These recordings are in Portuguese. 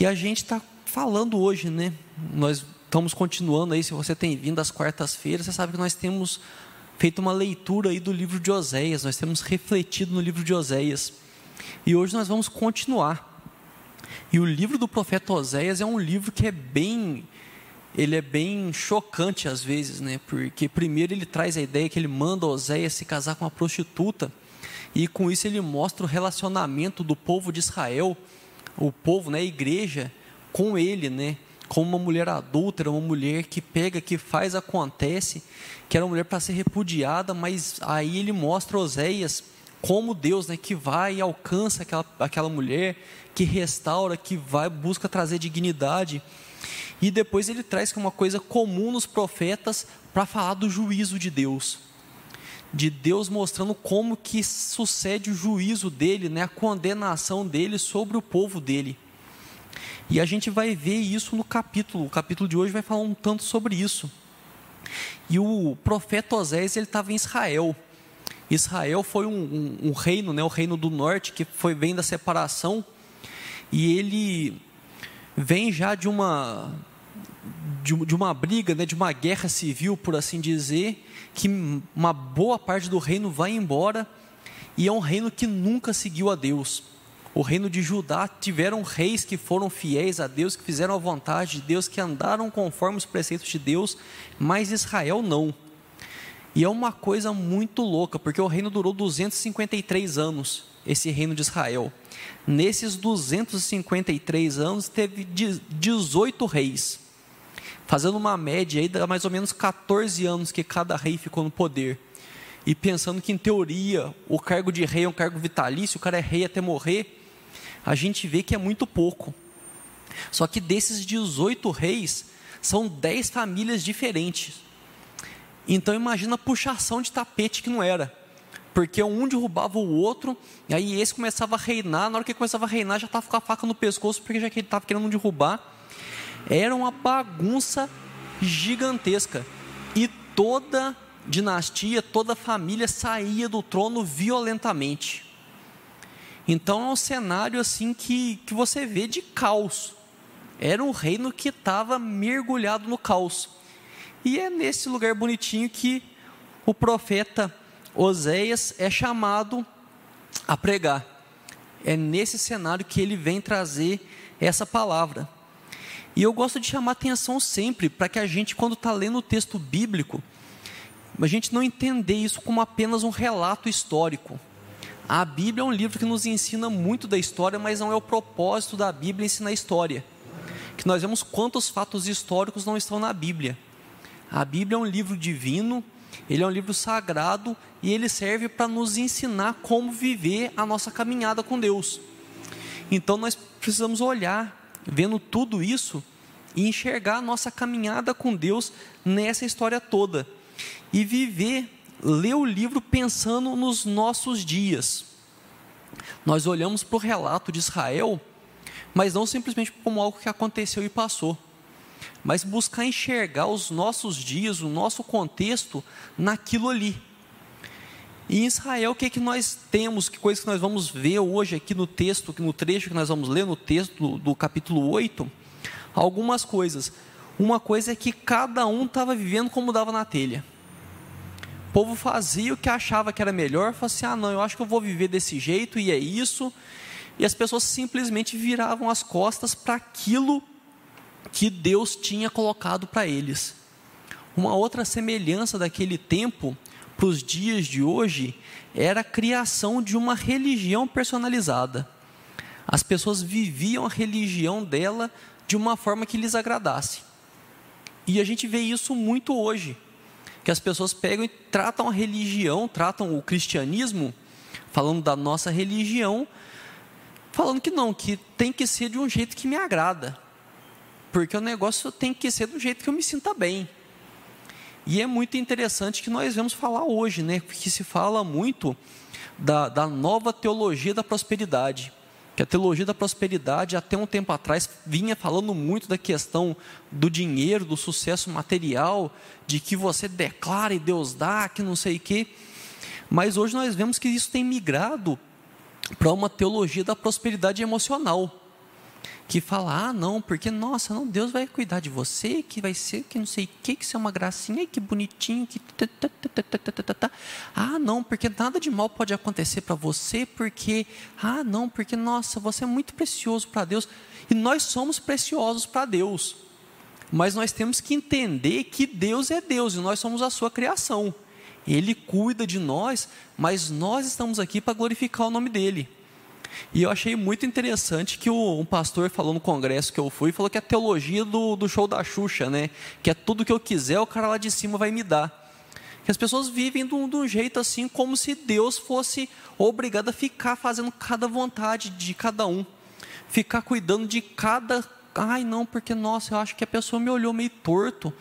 E a gente está falando hoje, né? Nós estamos continuando aí. Se você tem vindo às quartas-feiras, você sabe que nós temos feito uma leitura aí do livro de Oséias. Nós temos refletido no livro de Oséias. E hoje nós vamos continuar. E o livro do profeta Oséias é um livro que é bem ele é bem chocante às vezes, né? Porque primeiro ele traz a ideia que ele manda Oséias se casar com uma prostituta, e com isso ele mostra o relacionamento do povo de Israel, o povo, né, a igreja, com ele, né? Com uma mulher adúltera, uma mulher que pega, que faz, acontece, que era uma mulher para ser repudiada, mas aí ele mostra Oséias como Deus, né, que vai e alcança aquela, aquela mulher, que restaura, que vai, busca trazer dignidade. E depois ele traz que é uma coisa comum nos profetas para falar do juízo de Deus. De Deus mostrando como que sucede o juízo dele, né, a condenação dele sobre o povo dele. E a gente vai ver isso no capítulo. O capítulo de hoje vai falar um tanto sobre isso. E o profeta Osés ele estava em Israel. Israel foi um, um, um, reino, né, o reino do norte que foi vem da separação e ele vem já de uma de, de uma briga, né, de uma guerra civil, por assim dizer, que uma boa parte do reino vai embora e é um reino que nunca seguiu a Deus. O reino de Judá tiveram reis que foram fiéis a Deus, que fizeram a vontade de Deus, que andaram conforme os preceitos de Deus, mas Israel não. E é uma coisa muito louca, porque o reino durou 253 anos, esse reino de Israel. Nesses 253 anos, teve 18 reis, fazendo uma média aí, mais ou menos 14 anos que cada rei ficou no poder. E pensando que, em teoria, o cargo de rei é um cargo vitalício, o cara é rei até morrer, a gente vê que é muito pouco. Só que desses 18 reis, são 10 famílias diferentes. Então imagina a puxação de tapete que não era porque um derrubava o outro, e aí esse começava a reinar, na hora que começava a reinar, já estava com a faca no pescoço, porque já que ele estava querendo derrubar. Era uma bagunça gigantesca. E toda dinastia, toda família saía do trono violentamente. Então é um cenário assim que, que você vê de caos. Era um reino que estava mergulhado no caos. E é nesse lugar bonitinho que o profeta Oséias é chamado a pregar. É nesse cenário que ele vem trazer essa palavra. E eu gosto de chamar atenção sempre para que a gente, quando está lendo o texto bíblico, a gente não entender isso como apenas um relato histórico. A Bíblia é um livro que nos ensina muito da história, mas não é o propósito da Bíblia ensinar história. Que nós vemos quantos fatos históricos não estão na Bíblia. A Bíblia é um livro divino ele é um livro sagrado e ele serve para nos ensinar como viver a nossa caminhada com Deus. Então nós precisamos olhar, vendo tudo isso e enxergar a nossa caminhada com Deus nessa história toda e viver, ler o livro pensando nos nossos dias. Nós olhamos para o relato de Israel, mas não simplesmente como algo que aconteceu e passou mas buscar enxergar os nossos dias, o nosso contexto naquilo ali. E em Israel, o que, é que nós temos, que coisa que nós vamos ver hoje aqui no texto, no trecho que nós vamos ler, no texto do, do capítulo 8? Algumas coisas. Uma coisa é que cada um estava vivendo como dava na telha. O povo fazia o que achava que era melhor, falava assim: ah, não, eu acho que eu vou viver desse jeito e é isso. E as pessoas simplesmente viravam as costas para aquilo que Deus tinha colocado para eles. Uma outra semelhança daquele tempo para os dias de hoje era a criação de uma religião personalizada. As pessoas viviam a religião dela de uma forma que lhes agradasse. E a gente vê isso muito hoje, que as pessoas pegam e tratam a religião, tratam o cristianismo, falando da nossa religião, falando que não, que tem que ser de um jeito que me agrada porque o negócio tem que ser do jeito que eu me sinta bem. E é muito interessante que nós vamos falar hoje, né? Porque se fala muito da, da nova teologia da prosperidade. Que a teologia da prosperidade, até um tempo atrás, vinha falando muito da questão do dinheiro, do sucesso material, de que você declara e Deus dá, que não sei o quê. Mas hoje nós vemos que isso tem migrado para uma teologia da prosperidade emocional que fala, ah, não, porque, nossa, não, Deus vai cuidar de você, que vai ser, que não sei o que, que isso é uma gracinha, que bonitinho, que... Ah, não, porque nada de mal pode acontecer para você, porque, ah, não, porque, nossa, você é muito precioso para Deus, e nós somos preciosos para Deus, mas nós temos que entender que Deus é Deus, e nós somos a sua criação, Ele cuida de nós, mas nós estamos aqui para glorificar o nome dEle, e eu achei muito interessante que um pastor falou no congresso que eu fui, falou que é a teologia do, do show da Xuxa, né? Que é tudo que eu quiser, o cara lá de cima vai me dar. Que as pessoas vivem de um, de um jeito assim, como se Deus fosse obrigado a ficar fazendo cada vontade de cada um. Ficar cuidando de cada. Ai, não, porque, nossa, eu acho que a pessoa me olhou meio torto.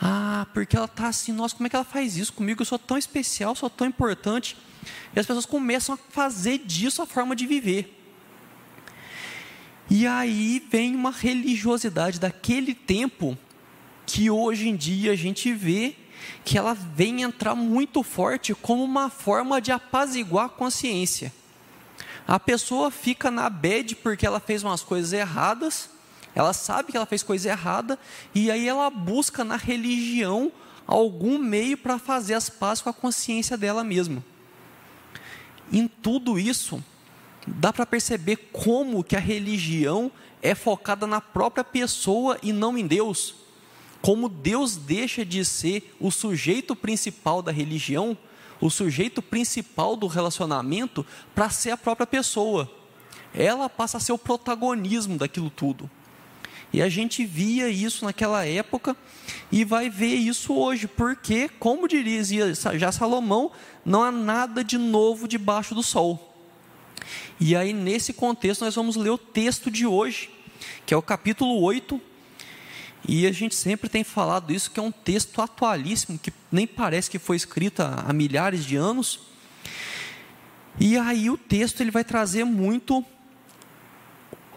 Ah, porque ela está assim, nossa, como é que ela faz isso comigo? Eu sou tão especial, sou tão importante. E as pessoas começam a fazer disso a forma de viver. E aí vem uma religiosidade daquele tempo que hoje em dia a gente vê que ela vem entrar muito forte como uma forma de apaziguar a consciência. A pessoa fica na bed porque ela fez umas coisas erradas, ela sabe que ela fez coisa errada, e aí ela busca na religião algum meio para fazer as pazes com a consciência dela mesma. Em tudo isso, dá para perceber como que a religião é focada na própria pessoa e não em Deus. Como Deus deixa de ser o sujeito principal da religião, o sujeito principal do relacionamento, para ser a própria pessoa. Ela passa a ser o protagonismo daquilo tudo. E a gente via isso naquela época e vai ver isso hoje, porque, como diria já Salomão, não há nada de novo debaixo do sol. E aí, nesse contexto, nós vamos ler o texto de hoje, que é o capítulo 8. E a gente sempre tem falado isso, que é um texto atualíssimo, que nem parece que foi escrito há, há milhares de anos. E aí o texto ele vai trazer muito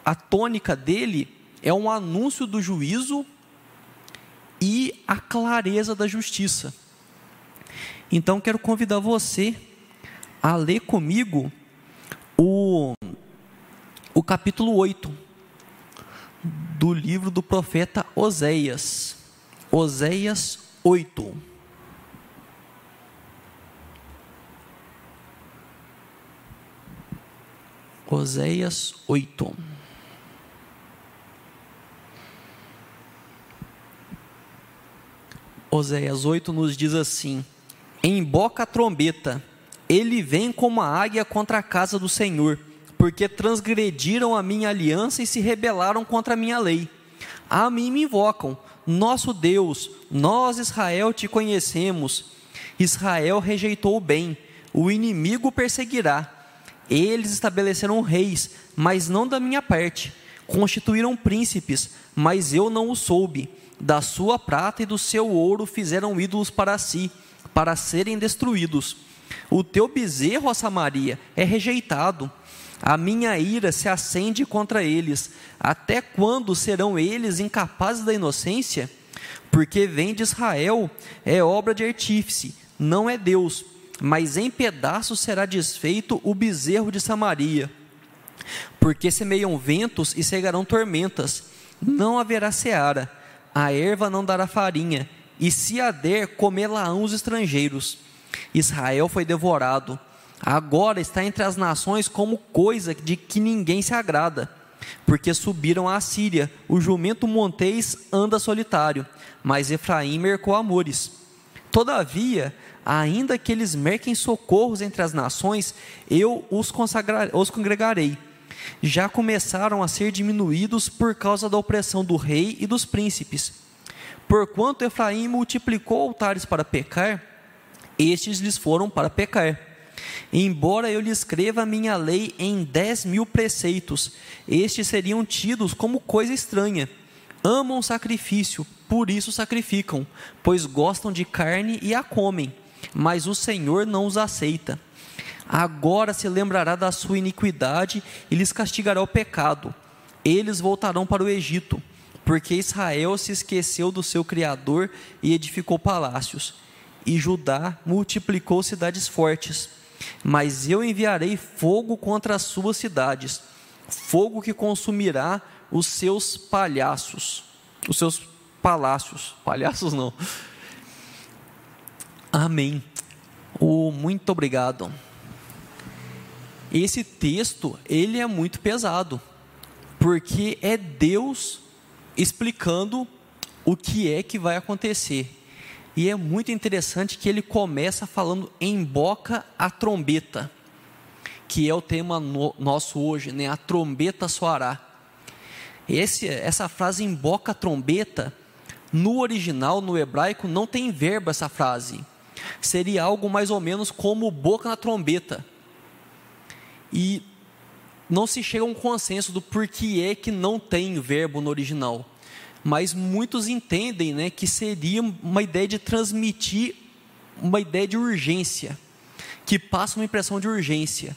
a tônica dele é um anúncio do juízo e a clareza da justiça. Então quero convidar você a ler comigo o, o capítulo 8 do livro do profeta Oséias. Oséias 8. Oséias 8. Oséias 8 nos diz assim: Emboca a trombeta, ele vem como a águia contra a casa do Senhor, porque transgrediram a minha aliança e se rebelaram contra a minha lei. A mim me invocam, nosso Deus, nós Israel te conhecemos. Israel rejeitou o bem, o inimigo perseguirá. Eles estabeleceram reis, mas não da minha parte. Constituíram príncipes, mas eu não o soube da sua prata e do seu ouro fizeram ídolos para si, para serem destruídos. O teu bezerro, ó Samaria, é rejeitado. A minha ira se acende contra eles. Até quando serão eles incapazes da inocência? Porque vem de Israel, é obra de artífice, não é Deus. Mas em pedaços será desfeito o bezerro de Samaria. Porque semeiam ventos e cegarão tormentas, não haverá seara a erva não dará farinha, e se a der, comê-la-ão os estrangeiros. Israel foi devorado, agora está entre as nações como coisa de que ninguém se agrada, porque subiram a Síria, o jumento montês anda solitário, mas Efraim mercou amores. Todavia, ainda que eles merquem socorros entre as nações, eu os, os congregarei já começaram a ser diminuídos por causa da opressão do rei e dos príncipes. Porquanto Efraim multiplicou altares para pecar, estes lhes foram para pecar. Embora eu lhe escreva a minha lei em dez mil preceitos, estes seriam tidos como coisa estranha. Amam sacrifício, por isso sacrificam, pois gostam de carne e a comem, mas o Senhor não os aceita agora se lembrará da sua iniquidade e lhes castigará o pecado. Eles voltarão para o Egito, porque Israel se esqueceu do seu Criador e edificou palácios, e Judá multiplicou cidades fortes. Mas eu enviarei fogo contra as suas cidades, fogo que consumirá os seus palhaços, os seus palácios, palhaços não. Amém. Oh, muito obrigado. Esse texto, ele é muito pesado, porque é Deus explicando o que é que vai acontecer. E é muito interessante que ele começa falando em boca a trombeta, que é o tema no, nosso hoje, né? A trombeta soará. Esse, essa frase em boca a trombeta, no original, no hebraico, não tem verbo essa frase. Seria algo mais ou menos como boca na trombeta. E não se chega a um consenso do porquê que não tem verbo no original. Mas muitos entendem né, que seria uma ideia de transmitir uma ideia de urgência, que passa uma impressão de urgência.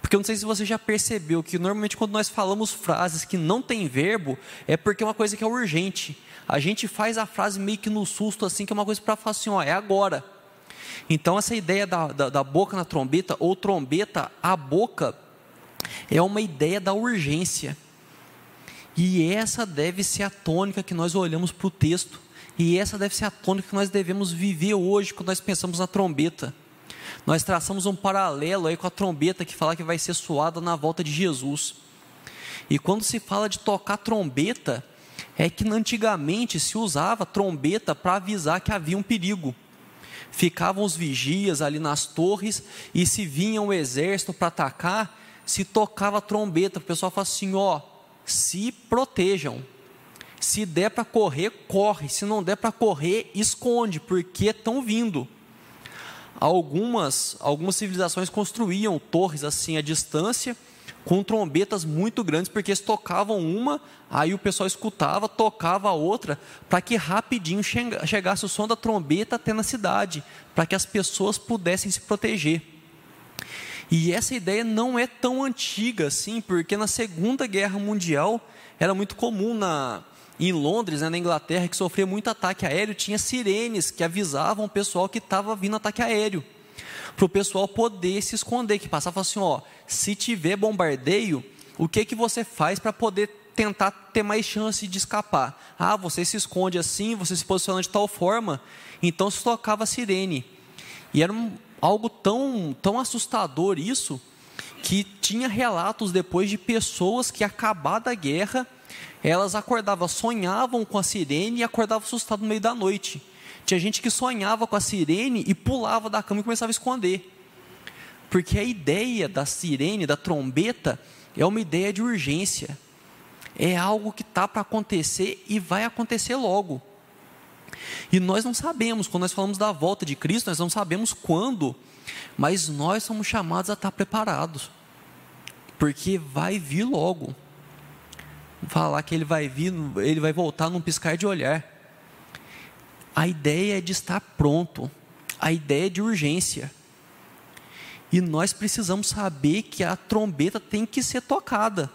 Porque eu não sei se você já percebeu que normalmente quando nós falamos frases que não tem verbo, é porque é uma coisa que é urgente. A gente faz a frase meio que no susto, assim, que é uma coisa para falar assim, ó, é agora. Então essa ideia da, da, da boca na trombeta, ou trombeta a boca, é uma ideia da urgência. E essa deve ser a tônica que nós olhamos para o texto. E essa deve ser a tônica que nós devemos viver hoje quando nós pensamos na trombeta. Nós traçamos um paralelo aí com a trombeta que fala que vai ser soada na volta de Jesus. E quando se fala de tocar trombeta, é que antigamente se usava trombeta para avisar que havia um perigo. Ficavam os vigias ali nas torres e se vinha o exército para atacar, se tocava trombeta, o pessoal fala assim: ó, se protejam. Se der para correr, corre. Se não der para correr, esconde, porque estão vindo. Algumas, algumas civilizações construíam torres assim à distância, com trombetas muito grandes, porque eles tocavam uma, aí o pessoal escutava, tocava a outra, para que rapidinho chegasse o som da trombeta até na cidade, para que as pessoas pudessem se proteger. E essa ideia não é tão antiga assim, porque na Segunda Guerra Mundial era muito comum na, em Londres, né, na Inglaterra, que sofria muito ataque aéreo, tinha sirenes que avisavam o pessoal que estava vindo ataque aéreo, para o pessoal poder se esconder, que passava assim, ó, se tiver bombardeio, o que que você faz para poder tentar ter mais chance de escapar? Ah, você se esconde assim, você se posiciona de tal forma, então se tocava a sirene. E era um, algo tão, tão assustador isso, que tinha relatos depois de pessoas que acabada a guerra, elas acordavam, sonhavam com a sirene e acordavam assustado no meio da noite. Tinha gente que sonhava com a sirene e pulava da cama e começava a esconder. Porque a ideia da sirene, da trombeta, é uma ideia de urgência. É algo que está para acontecer e vai acontecer logo. E nós não sabemos, quando nós falamos da volta de Cristo, nós não sabemos quando, mas nós somos chamados a estar preparados, porque vai vir logo. Falar que ele vai vir, ele vai voltar num piscar de olhar. A ideia é de estar pronto, a ideia é de urgência. E nós precisamos saber que a trombeta tem que ser tocada.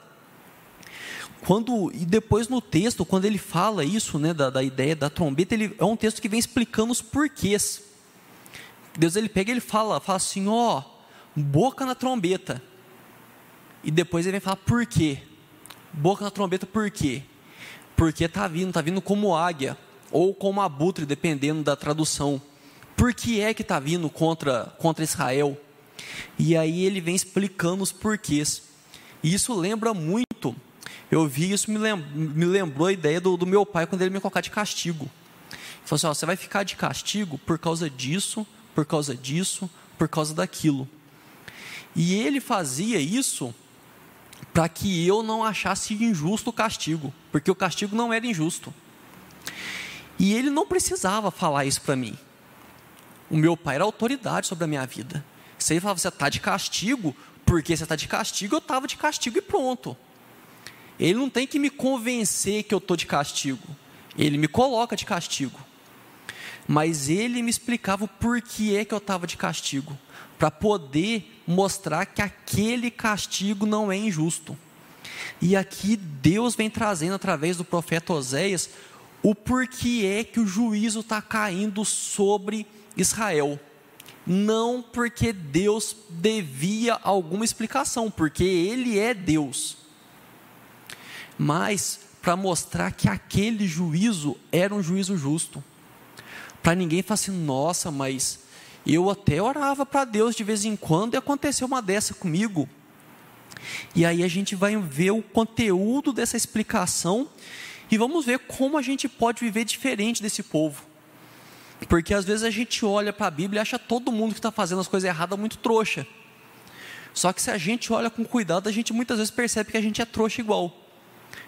Quando, e depois no texto, quando ele fala isso, né, da, da ideia da trombeta, ele, é um texto que vem explicando os porquês. Deus ele pega e ele fala, fala assim, ó, boca na trombeta. E depois ele vem falar por quê? Boca na trombeta por quê? Porque está vindo, está vindo como águia, ou como abutre, dependendo da tradução. Por que é que está vindo contra, contra Israel? E aí ele vem explicando os porquês. E isso lembra muito eu vi isso, me, me lembrou a ideia do, do, meu pai quando ele me colocar de castigo. Ele falou assim: ó, você vai ficar de castigo por causa disso, por causa disso, por causa daquilo. E ele fazia isso para que eu não achasse injusto o castigo, porque o castigo não era injusto. E ele não precisava falar isso para mim. O meu pai era autoridade sobre a minha vida. Se ele falava, você está de castigo, porque você está de castigo, eu estava de castigo e pronto. Ele não tem que me convencer que eu estou de castigo. Ele me coloca de castigo. Mas ele me explicava o porquê que eu estava de castigo. Para poder mostrar que aquele castigo não é injusto. E aqui Deus vem trazendo através do profeta Oséias o porquê é que o juízo está caindo sobre Israel. Não porque Deus devia alguma explicação, porque Ele é Deus. mas para mostrar que aquele juízo era um juízo justo. Para ninguém falar assim, nossa, mas eu até orava para Deus de vez em quando e aconteceu uma dessa comigo. E aí a gente vai ver o conteúdo dessa explicação e vamos ver como a gente pode viver diferente desse povo. Porque às vezes a gente olha para a Bíblia e acha todo mundo que está fazendo as coisas erradas muito trouxa. Só que se a gente olha com cuidado, a gente muitas vezes percebe que a gente é trouxa igual.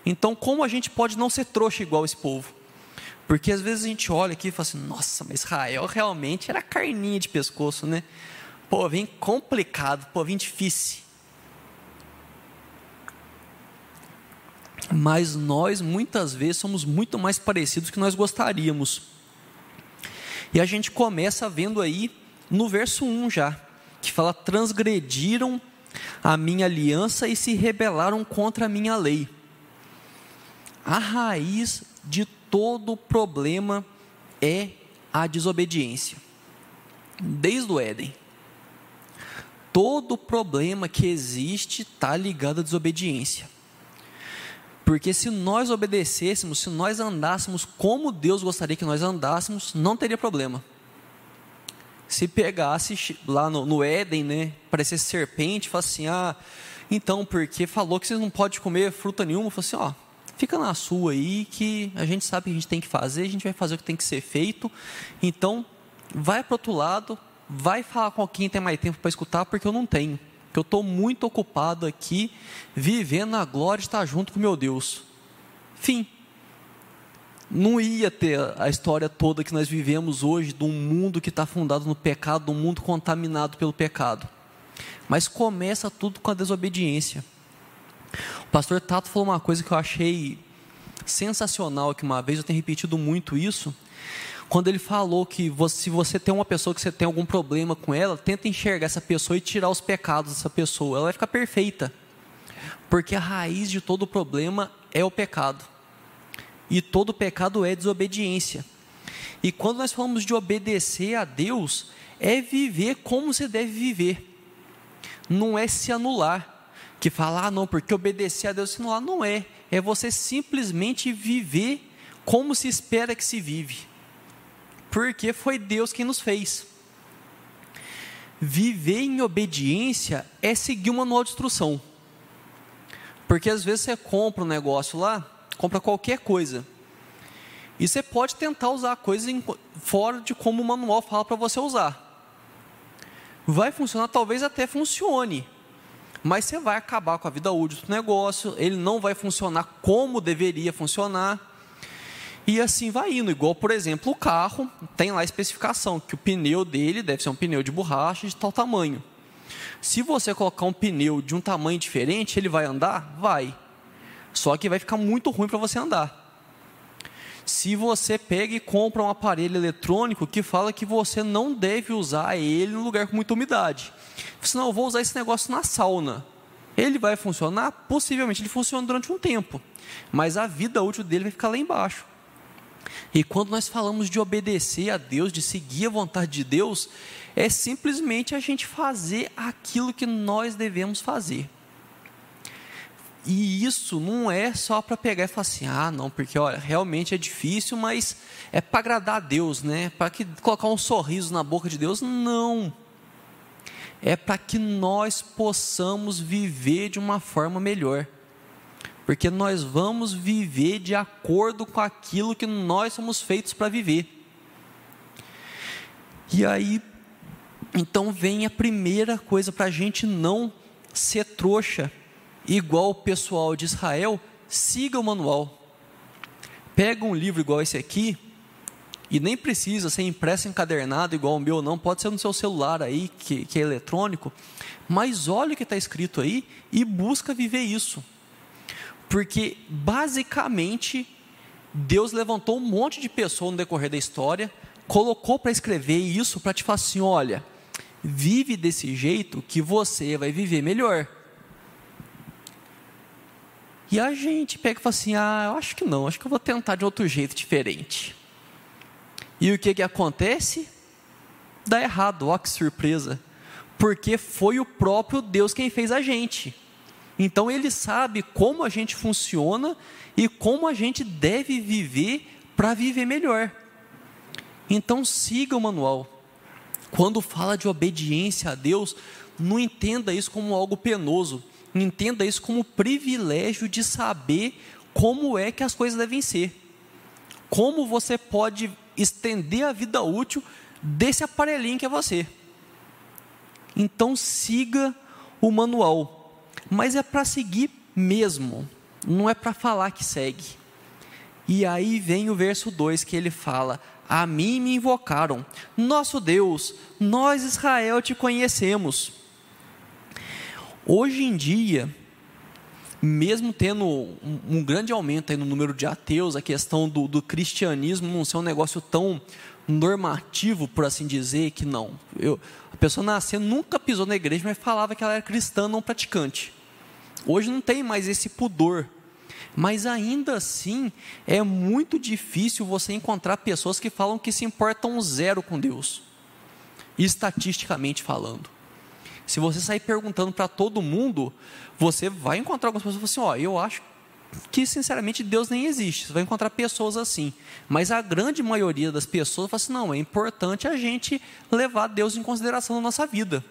Então, como a gente pode não ser trouxa igual esse povo? Porque às vezes a gente olha aqui e fala assim: nossa, mas Israel realmente era carninha de pescoço, né? Pô, vem complicado, pô, vem difícil. Mas nós muitas vezes somos muito mais parecidos do que nós gostaríamos. E a gente começa vendo aí no verso 1 já, que fala: transgrediram a minha aliança e se rebelaram contra a minha lei. A raiz de todo problema é a desobediência. Desde o Éden. Todo problema que existe está ligado à desobediência. Porque se nós obedecêssemos, se nós andássemos como Deus gostaria que nós andássemos, não teria problema. Se pegasse lá no, no Éden, né, parecesse serpente, falasse assim: ah, então, porque falou que vocês não podem comer fruta nenhuma, falou assim: ó, fica na sua aí, que a gente sabe o que a gente tem que fazer, a gente vai fazer o que tem que ser feito. Então, vai para outro lado, vai falar com quem tem mais tempo para escutar, porque eu não tenho que eu estou muito ocupado aqui, vivendo a glória de estar junto com meu Deus. Fim. Não ia ter a história toda que nós vivemos hoje, de um mundo que está fundado no pecado, de um mundo contaminado pelo pecado. Mas começa tudo com a desobediência. O pastor Tato falou uma coisa que eu achei sensacional, que uma vez eu tenho repetido muito isso, quando ele falou que você, se você tem uma pessoa que você tem algum problema com ela, tenta enxergar essa pessoa e tirar os pecados dessa pessoa. Ela vai ficar perfeita. Porque a raiz de todo problema é o pecado. E todo pecado é desobediência. E quando nós falamos de obedecer a Deus, é viver como você deve viver. Não é se anular. Que falar, ah, não, porque obedecer a Deus se anular. Não é. É você simplesmente viver como se espera que se vive porque foi Deus quem nos fez. Viver em obediência é seguir uma manual de instrução. Porque às vezes você compra um negócio lá, compra qualquer coisa. E você pode tentar usar a coisa fora de como o manual fala para você usar. Vai funcionar, talvez até funcione. Mas você vai acabar com a vida útil do negócio, ele não vai funcionar como deveria funcionar. E assim vai indo, igual por exemplo o carro, tem lá a especificação que o pneu dele deve ser um pneu de borracha de tal tamanho. Se você colocar um pneu de um tamanho diferente, ele vai andar? Vai. Só que vai ficar muito ruim para você andar. Se você pega e compra um aparelho eletrônico que fala que você não deve usar ele no lugar com muita umidade. Senão eu vou usar esse negócio na sauna. Ele vai funcionar? Possivelmente ele funciona durante um tempo. Mas a vida útil dele vai ficar lá embaixo. E quando nós falamos de obedecer a Deus, de seguir a vontade de Deus, é simplesmente a gente fazer aquilo que nós devemos fazer. E isso não é só para pegar e falar assim, ah, não, porque olha, realmente é difícil, mas é para agradar a Deus, né? Para que colocar um sorriso na boca de Deus, não. É para que nós possamos viver de uma forma melhor porque nós vamos viver de acordo com aquilo que nós somos feitos para viver. E aí, então vem a primeira coisa para a gente não ser trouxa, igual o pessoal de Israel, siga o manual. Pega um livro igual esse aqui, e nem precisa ser impresso encadernado igual o meu, não, pode ser no seu celular aí, que, que é eletrônico, mas olha o que está escrito aí e busca viver isso. Porque, basicamente, Deus levantou um monte de pessoas no decorrer da história, colocou para escrever isso para te falar assim: olha, vive desse jeito que você vai viver melhor. E a gente pega e fala assim: ah, eu acho que não, acho que eu vou tentar de outro jeito diferente. E o que, que acontece? Dá errado, ó que surpresa. Porque foi o próprio Deus quem fez a gente. Então ele sabe como a gente funciona e como a gente deve viver para viver melhor. Então siga o manual. Quando fala de obediência a Deus, não entenda isso como algo penoso. Entenda isso como privilégio de saber como é que as coisas devem ser. Como você pode estender a vida útil desse aparelhinho que é você. Então siga o manual, mas é para seguir mesmo, não é para falar que segue. E aí vem o verso 2 que ele fala: A mim me invocaram, nosso Deus, nós Israel te conhecemos. Hoje em dia, mesmo tendo um, grande aumento no número de ateus, a questão do, do cristianismo não ser um negócio tão normativo, por assim dizer, que não. Eu, a pessoa nascendo nunca pisou na igreja, mas falava que ela era cristã não praticante. Hoje não tem mais esse pudor. Mas ainda assim, é muito difícil você encontrar pessoas que falam que se importam zero com Deus, estatisticamente falando. Se você sair perguntando para todo mundo, você vai encontrar algumas pessoas que falam assim: ó, eu acho que sinceramente Deus nem existe. Você vai encontrar pessoas assim. Mas a grande maioria das pessoas fala assim: não, é importante a gente levar Deus em consideração na nossa vida.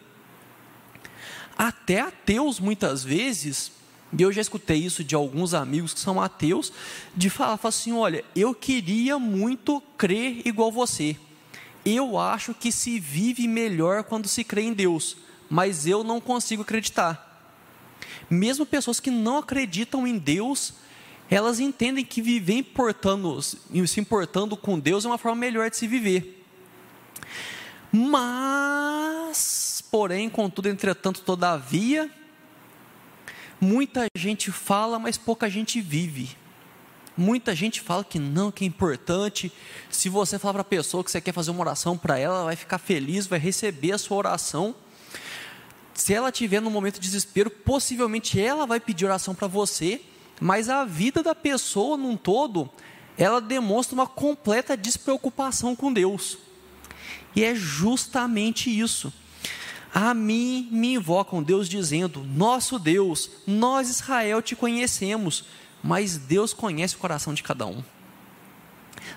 Até ateus, muitas vezes, e eu já escutei isso de alguns amigos que são ateus, de falar, falar assim: olha, eu queria muito crer igual você. Eu acho que se vive melhor quando se crê em Deus, mas eu não consigo acreditar. Mesmo pessoas que não acreditam em Deus, elas entendem que viver importando, se importando com Deus é uma forma melhor de se viver. Mas, porém, contudo, entretanto, todavia, muita gente fala, mas pouca gente vive. Muita gente fala que não, que é importante. Se você falar para a pessoa que você quer fazer uma oração para ela, ela vai ficar feliz, vai receber a sua oração se ela tiver no momento de desespero, possivelmente ela vai pedir oração para você, mas a vida da pessoa num todo, ela demonstra uma completa despreocupação com Deus. E é justamente isso. A mim me invocam Deus dizendo: Nosso Deus, nós Israel te conhecemos, mas Deus conhece o coração de cada um.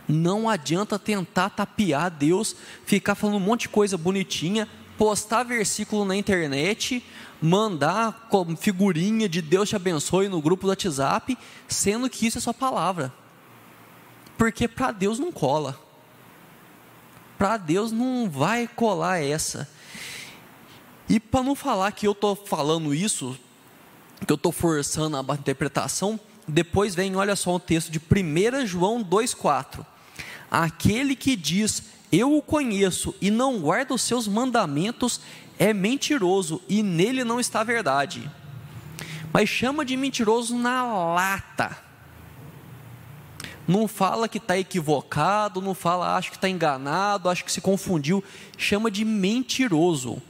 Não adianta tentar tapear Deus, ficar falando um monte de coisa bonitinha, postar versículo na internet, mandar figurinha de Deus te abençoe no grupo do WhatsApp, sendo que isso é sua palavra. Porque para Deus não cola. Para Deus não vai colar essa. E para não falar que eu estou falando isso, que eu estou forçando a interpretação, depois vem, olha só o texto de 1 João 2,4. Aquele que diz eu o conheço e não guarda os seus mandamentos, é mentiroso e nele não está a verdade. Mas chama de mentiroso na lata. Não fala que está equivocado, não fala acho que está enganado, acho que se confundiu. Chama de mentiroso.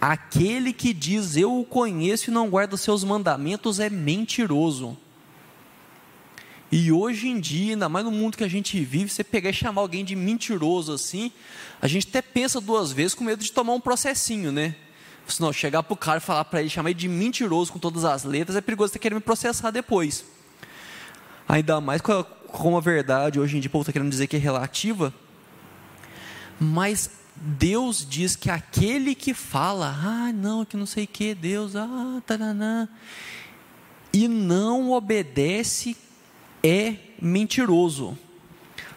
Aquele que diz eu o conheço e não guarda seus mandamentos é mentiroso. E hoje em dia, ainda mais no mundo que a gente vive, você pegar e chamar alguém de mentiroso assim, a gente até pensa duas vezes com medo de tomar um processinho, né? Se não, chegar para o cara e falar para ele, chamar ele de mentiroso com todas as letras, é perigoso você querer me processar depois. Ainda mais com a, com a verdade, hoje em dia o povo está querendo dizer que é relativa. Mas Deus diz que aquele que fala, ah, não, que não sei o que, Deus, ah, taranã, e não obedece é mentiroso.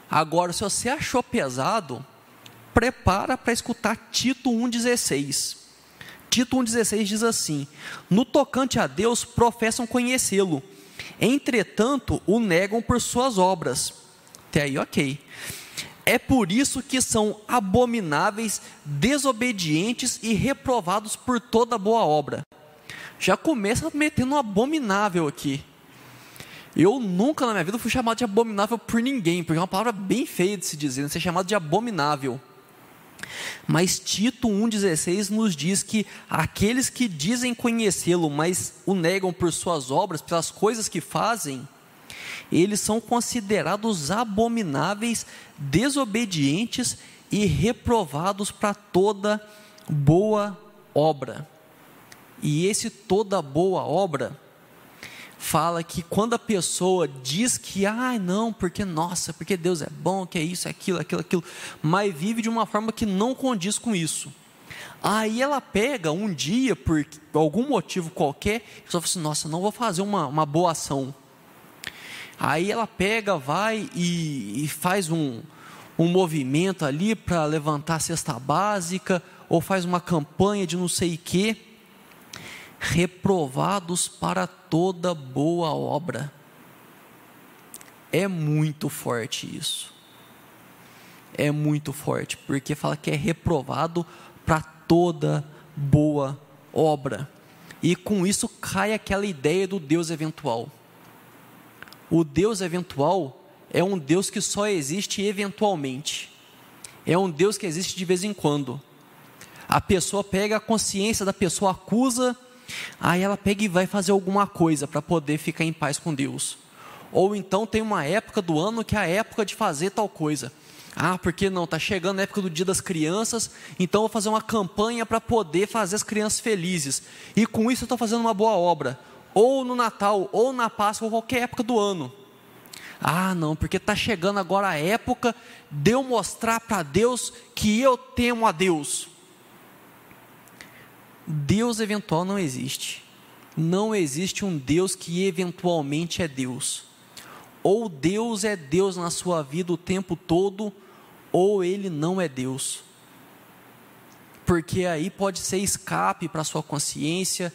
Agora, se você achou pesado, prepara para escutar Tito 1,16. Tito 1,16 diz assim: No tocante a Deus, professam conhecê-lo, entretanto, o negam por suas obras. Até aí, ok. É por isso que são abomináveis, desobedientes e reprovados por toda boa obra. Já começa metendo um abominável aqui. Eu nunca na minha vida fui chamado de abominável por ninguém, porque é uma palavra bem feia de se dizer, né? ser chamado de abominável. Mas Tito 1,16 nos diz que aqueles que dizem conhecê-lo, mas o negam por suas obras, pelas coisas que fazem, eles são considerados abomináveis, desobedientes e reprovados para toda boa obra. E esse toda boa obra fala que quando a pessoa diz que, ah, não, porque nossa, porque Deus é bom, que é isso, é aquilo, aquilo, aquilo, mas vive de uma forma que não condiz com isso. Aí ela pega um dia, por algum motivo qualquer, e só fala assim: nossa, não vou fazer uma, uma boa ação. Aí ela pega, vai e, e faz um, um movimento ali para levantar a cesta básica, ou faz uma campanha de não sei o quê reprovados para toda boa obra. É muito forte isso. É muito forte, porque fala que é reprovado para toda boa obra. E com isso cai aquela ideia do Deus eventual. O Deus eventual é um Deus que só existe eventualmente. É um Deus que existe de vez em quando. A pessoa pega a consciência da pessoa, acusa Aí ela pega e vai fazer alguma coisa para poder ficar em paz com Deus. Ou então tem uma época do ano que é a época de fazer tal coisa. Ah, porque não? Está chegando a época do Dia das Crianças, então vou fazer uma campanha para poder fazer as crianças felizes. E com isso eu estou fazendo uma boa obra. Ou no Natal, ou na Páscoa, ou qualquer época do ano. Ah, não, porque está chegando agora a época de eu mostrar para Deus que eu temo a Deus. Deus eventual não existe. Não existe um Deus que eventualmente é Deus. Ou Deus é Deus na sua vida o tempo todo, ou ele não é Deus. Porque aí pode ser escape para sua consciência,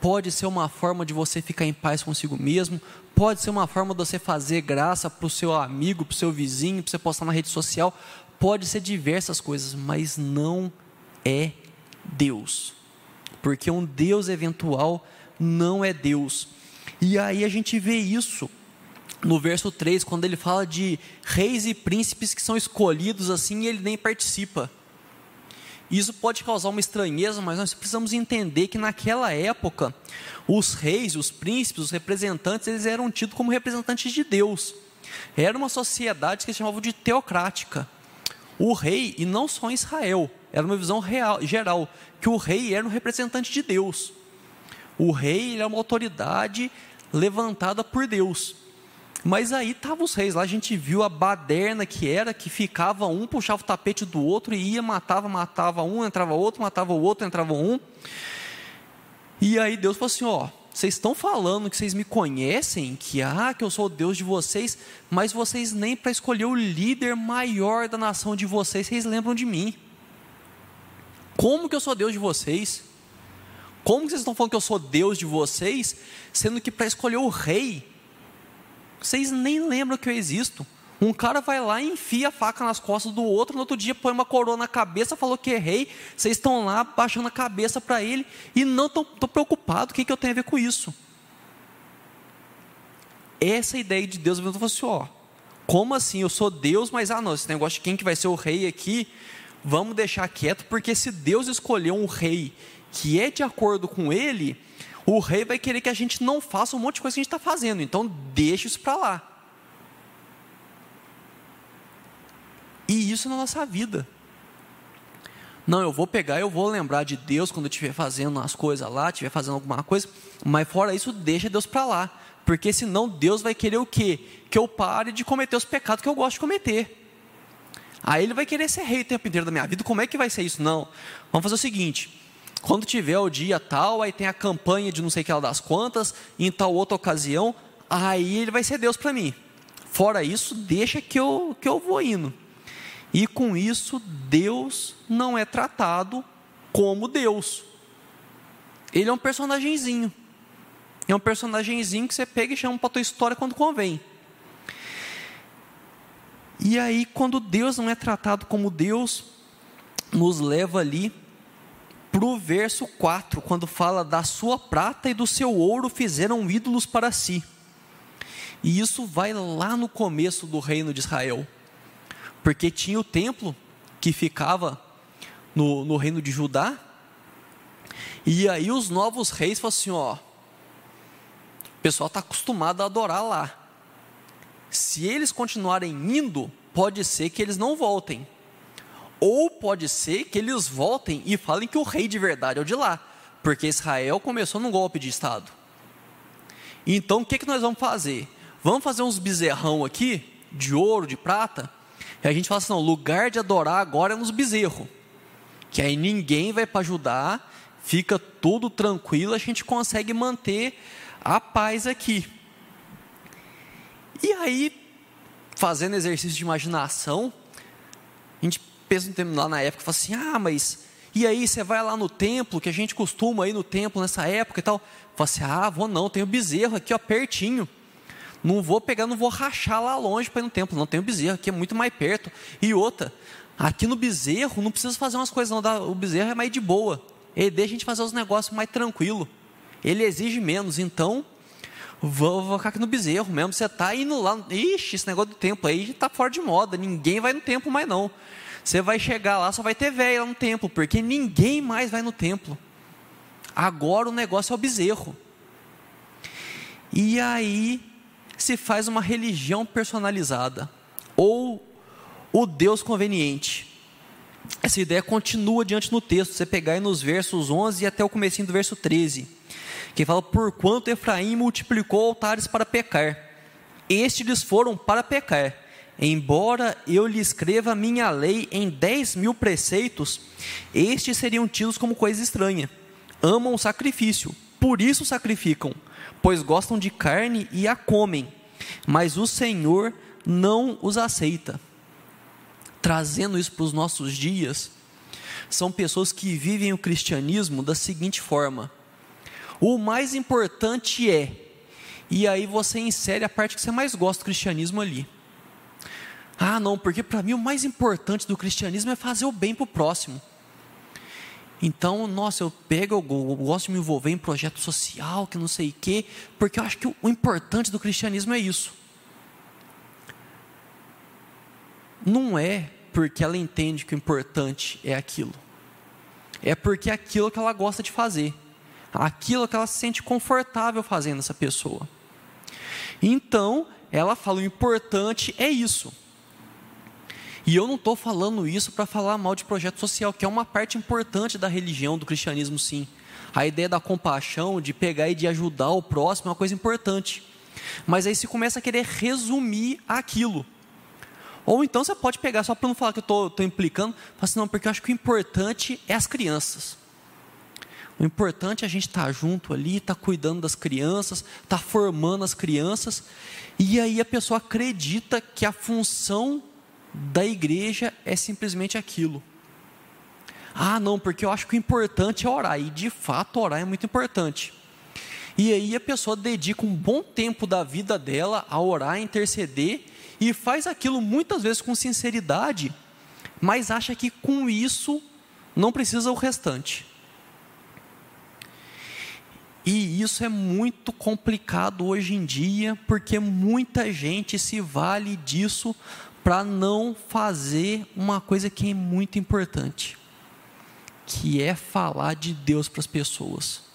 pode ser uma forma de você ficar em paz consigo mesmo, pode ser uma forma de você fazer graça para o seu amigo, para o seu vizinho, para você postar na rede social, pode ser diversas coisas, mas não é Deus porque um Deus eventual não é Deus. E aí a gente vê isso no verso 3, quando ele fala de reis e príncipes que são escolhidos assim e ele nem participa. Isso pode causar uma estranheza, mas nós precisamos entender que naquela época, os reis, os príncipes, os representantes, eles eram tidos como representantes de Deus. Era uma sociedade que se chamava de teocrática. O rei, e não só em Israel, era uma visão real, geral, que o rei era um representante de Deus. O rei era uma autoridade levantada por Deus. Mas aí estavam os reis lá, a gente viu a baderna que era, que ficava um, puxava o tapete do outro e ia, matava, matava um, entrava outro, matava o outro, entrava um. E aí Deus falou assim: ó, vocês estão falando que vocês me conhecem, que ah, que eu sou o Deus de vocês, mas vocês nem para escolher o líder maior da nação de vocês, vocês lembram de mim. Como que eu sou Deus de vocês? Como que vocês estão falando que eu sou Deus de vocês, sendo que para escolher o rei, vocês nem lembram que eu existo? Um cara vai lá e enfia a faca nas costas do outro, no outro dia põe uma coroa na cabeça, falou que é rei, vocês estão lá baixando a cabeça para ele e não estão preocupados, o que, que eu tenho a ver com isso? Essa ideia de Deus, eu falou assim, ó, como assim, eu sou Deus, mas ah não, esse negócio de quem que vai ser o rei aqui, vamos deixar quieto, porque se Deus escolher um rei que é de acordo com ele, o rei vai querer que a gente não faça um monte de coisa que a gente está fazendo, então deixa isso para lá. E isso na nossa vida. Não, eu vou pegar, eu vou lembrar de Deus quando eu estiver fazendo as coisas lá, estiver fazendo alguma coisa, mas fora isso, deixa Deus para lá. Porque senão Deus vai querer o quê? Que eu pare de cometer os pecados que eu gosto de cometer. Aí ele vai querer ser rei o tempo inteiro da minha vida. Como é que vai ser isso? Não. Vamos fazer o seguinte: quando tiver o dia tal, aí tem a campanha de não sei que ela das quantas, em tal outra ocasião, aí ele vai ser Deus para mim. Fora isso, deixa que eu, que eu vou indo. E com isso, Deus não é tratado como Deus. Ele é um personagemzinho. É um personagemzinho que você pega e chama para a tua história quando convém. E aí, quando Deus não é tratado como Deus, nos leva ali para o verso 4, quando fala da sua prata e do seu ouro fizeram ídolos para si. E isso vai lá no começo do reino de Israel, porque tinha o templo que ficava no, no reino de Judá, e aí os novos reis falaram assim: ó, o pessoal está acostumado a adorar lá, se eles continuarem indo, pode ser que eles não voltem. Ou pode ser que eles voltem e falem que o rei de verdade é o de lá, porque Israel começou num golpe de Estado. Então o que, que nós vamos fazer? Vamos fazer uns bezerrão aqui, de ouro, de prata, e a gente fala assim: não, lugar de adorar agora é nos bezerros. Que aí ninguém vai para ajudar, fica tudo tranquilo, a gente consegue manter a paz aqui. E aí, fazendo exercício de imaginação, a gente pensa lá na época, fala assim: ah, mas e aí você vai lá no templo, que a gente costuma ir no templo nessa época e tal. Fala assim: ah, vou não, tenho bezerro aqui, ó, pertinho. Não vou pegar, não vou rachar lá longe para ir no templo. Não tenho bezerro, aqui é muito mais perto. E outra, aqui no bezerro não precisa fazer umas coisas, não. O bezerro é mais de boa. Ele deixa a gente fazer os negócios mais tranquilo. Ele exige menos, então vou, vou ficar aqui no bezerro mesmo. Você está indo lá, ixi, esse negócio do templo aí está fora de moda, ninguém vai no templo mais não. Você vai chegar lá, só vai ter velho lá no templo, porque ninguém mais vai no templo. Agora o negócio é o bezerro. E aí se faz uma religião personalizada, ou o Deus conveniente. Essa ideia continua diante no texto, você pegar aí nos versos 11 e até o comecinho do verso 13, que fala, por quanto Efraim multiplicou altares para pecar, estes foram para pecar, Embora eu lhe escreva minha lei em dez mil preceitos, estes seriam tidos como coisa estranha. Amam o sacrifício, por isso sacrificam, pois gostam de carne e a comem, mas o Senhor não os aceita. Trazendo isso para os nossos dias, são pessoas que vivem o cristianismo da seguinte forma: o mais importante é, e aí você insere a parte que você mais gosta do cristianismo ali ah, não, porque para mim o mais importante do cristianismo é fazer o bem para o próximo. Então, nossa, eu pego, eu gosto de me envolver em projeto social, que não sei o quê, porque eu acho que o importante do cristianismo é isso. Não é porque ela entende que o importante é aquilo. É porque é aquilo que ela gosta de fazer. Aquilo que ela se sente confortável fazendo essa pessoa. Então, ela fala: o importante é isso. E eu não estou falando isso para falar mal de projeto social, que é uma parte importante da religião, do cristianismo, sim. A ideia da compaixão, de pegar e de ajudar o próximo é uma coisa importante. Mas aí se começa a querer resumir aquilo. Ou então você pode pegar, só para não falar que eu estou implicando, fala assim, não, porque eu acho que o importante é as crianças. O importante é a gente estar tá junto ali, estar tá cuidando das crianças, estar tá formando as crianças. E aí a pessoa acredita que a função da igreja é simplesmente aquilo. Ah, não, porque eu acho que o importante é orar, e de fato orar é muito importante. E aí a pessoa dedica um bom tempo da vida dela a orar, a interceder, e faz aquilo muitas vezes com sinceridade, mas acha que com isso não precisa o restante. E isso é muito complicado hoje em dia, porque muita gente se vale disso para não fazer uma coisa que é muito importante, que é falar de Deus para as pessoas.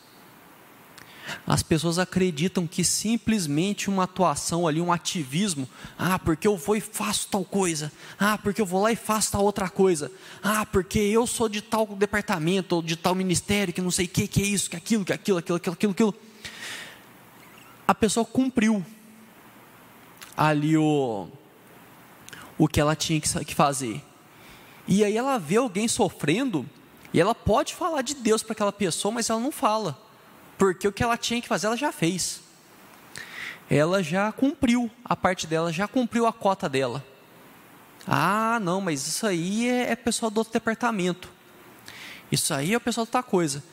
As pessoas acreditam que simplesmente uma atuação ali, um ativismo, ah, porque eu vou e faço tal coisa, ah, porque eu vou lá e faço tal outra coisa, ah, porque eu sou de tal departamento ou de tal ministério que não sei o que, que é isso, que é aquilo, que é aquilo, aquilo, aquilo, aquilo, aquilo. A pessoa cumpriu ali o, o que ela tinha que fazer. E aí ela vê alguém sofrendo e ela pode falar de Deus para aquela pessoa, mas ela não fala, porque o que ela tinha que fazer ela já fez. Ela já cumpriu a parte dela, já cumpriu a cota dela. Ah, não, mas isso aí é, é pessoal do outro departamento. Isso aí é o pessoal de outra coisa.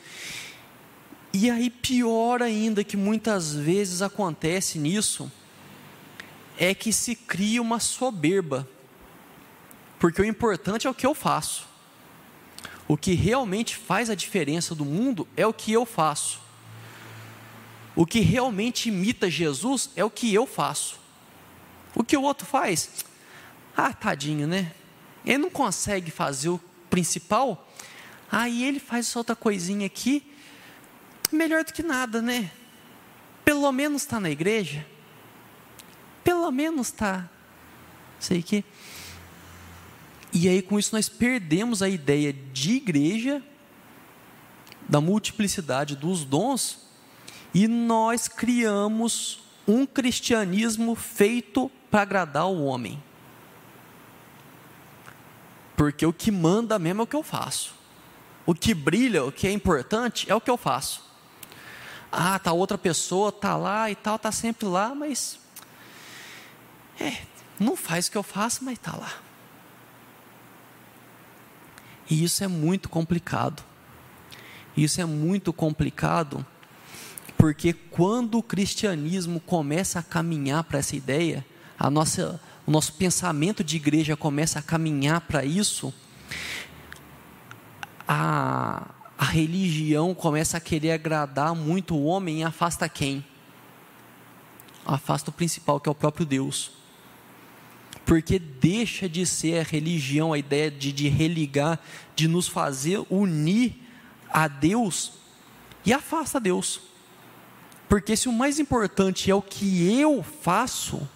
E aí, pior ainda que muitas vezes acontece nisso, é que se cria uma soberba porque o importante é o que eu faço. O que realmente faz a diferença do mundo é o que eu faço. O que realmente imita Jesus é o que eu faço. O que o outro faz? Ah, tadinho, né? Ele não consegue fazer o principal, aí ele faz essa outra coisinha aqui, melhor do que nada, né? Pelo menos está na igreja, pelo menos está, sei que. E aí, com isso, nós perdemos a ideia de igreja, da multiplicidade dos dons, e nós criamos um cristianismo feito para agradar o homem. Porque o que manda mesmo é o que eu faço. O que brilha, o que é importante, é o que eu faço. Ah, tá outra pessoa, tá lá e tal, tá sempre lá, mas é, não faz o que eu faço, mas tá lá. E isso é muito complicado. Isso é muito complicado, porque quando o cristianismo começa a caminhar para essa ideia, a nossa, o nosso pensamento de igreja começa a caminhar para isso, a, a religião começa a querer agradar muito o homem e afasta quem? Afasta o principal, que é o próprio Deus. Porque deixa de ser a religião, a ideia de, de religar, de nos fazer unir a Deus e afasta Deus. Porque se o mais importante é o que eu faço, o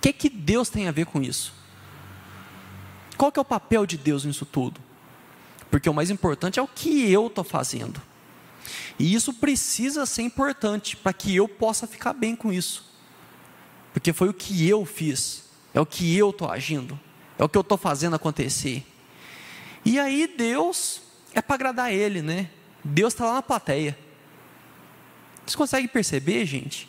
que, que Deus tem a ver com isso? Qual que é o papel de Deus nisso tudo? Porque o mais importante é o que eu estou fazendo. E isso precisa ser importante para que eu possa ficar bem com isso. Porque foi o que eu fiz, é o que eu estou agindo, é o que eu estou fazendo acontecer. E aí Deus é para agradar Ele, né? Deus está lá na plateia. Você consegue perceber, gente?